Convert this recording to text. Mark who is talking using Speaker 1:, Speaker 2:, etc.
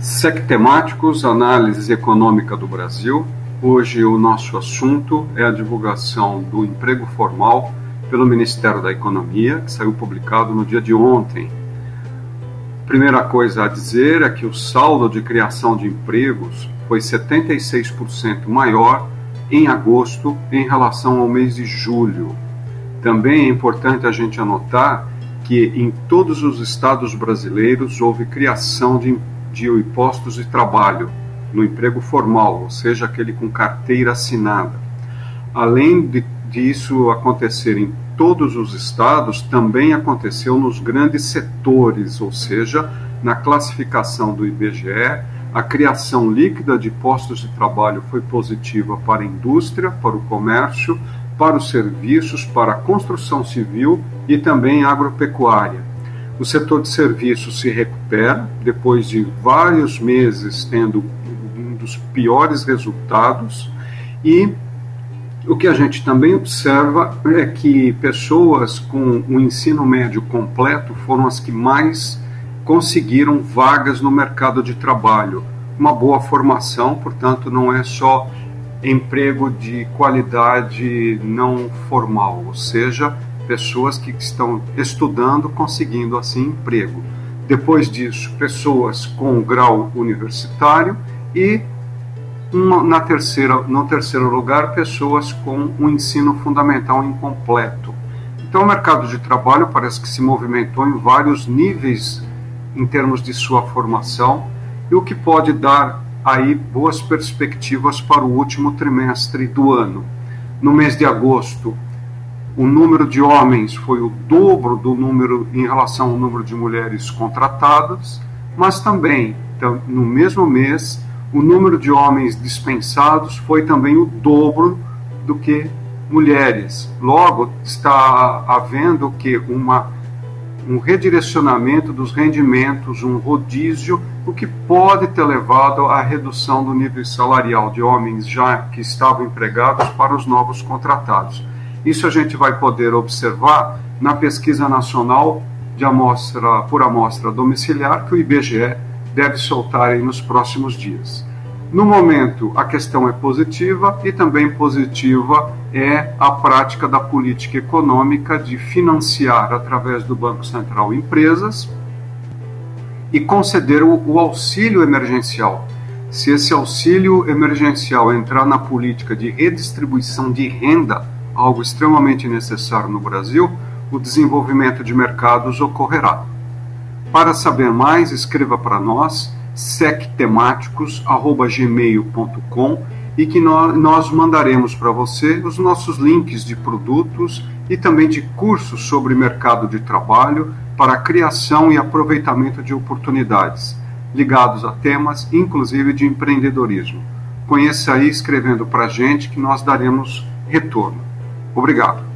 Speaker 1: SEC Temáticos, Análise Econômica do Brasil. Hoje o nosso assunto é a divulgação do emprego formal pelo Ministério da Economia, que saiu publicado no dia de ontem. Primeira coisa a dizer é que o saldo de criação de empregos foi 76% maior em agosto em relação ao mês de julho. Também é importante a gente anotar que em todos os estados brasileiros houve criação de, de postos de trabalho no emprego formal, ou seja, aquele com carteira assinada. Além de, disso acontecer em todos os estados, também aconteceu nos grandes setores, ou seja, na classificação do IBGE, a criação líquida de postos de trabalho foi positiva para a indústria, para o comércio, para os serviços, para a construção civil e também agropecuária. O setor de serviços se recupera depois de vários meses tendo um dos piores resultados e o que a gente também observa é que pessoas com o ensino médio completo foram as que mais conseguiram vagas no mercado de trabalho. Uma boa formação, portanto, não é só emprego de qualidade não formal, ou seja, pessoas que estão estudando, conseguindo assim emprego. Depois disso, pessoas com grau universitário e uma, na terceira, no terceiro lugar, pessoas com um ensino fundamental incompleto. Então, o mercado de trabalho parece que se movimentou em vários níveis em termos de sua formação, e o que pode dar aí boas perspectivas para o último trimestre do ano. No mês de agosto, o número de homens foi o dobro do número em relação ao número de mulheres contratadas, mas também no mesmo mês o número de homens dispensados foi também o dobro do que mulheres. Logo está havendo que uma um redirecionamento dos rendimentos, um rodízio, o que pode ter levado à redução do nível salarial de homens já que estavam empregados para os novos contratados. Isso a gente vai poder observar na pesquisa nacional de amostra por amostra domiciliar que o IBGE deve soltar nos próximos dias. No momento, a questão é positiva e também positiva é a prática da política econômica de financiar através do Banco Central empresas e conceder o, o auxílio emergencial. Se esse auxílio emergencial entrar na política de redistribuição de renda, algo extremamente necessário no Brasil, o desenvolvimento de mercados ocorrerá. Para saber mais, escreva para nós sectemáticos@gmail.com e que nós, mandaremos para você os nossos links de produtos e também de cursos sobre mercado de trabalho para criação e aproveitamento de oportunidades ligados a temas, inclusive de empreendedorismo. Conheça aí escrevendo para a gente que nós daremos retorno. Obrigado.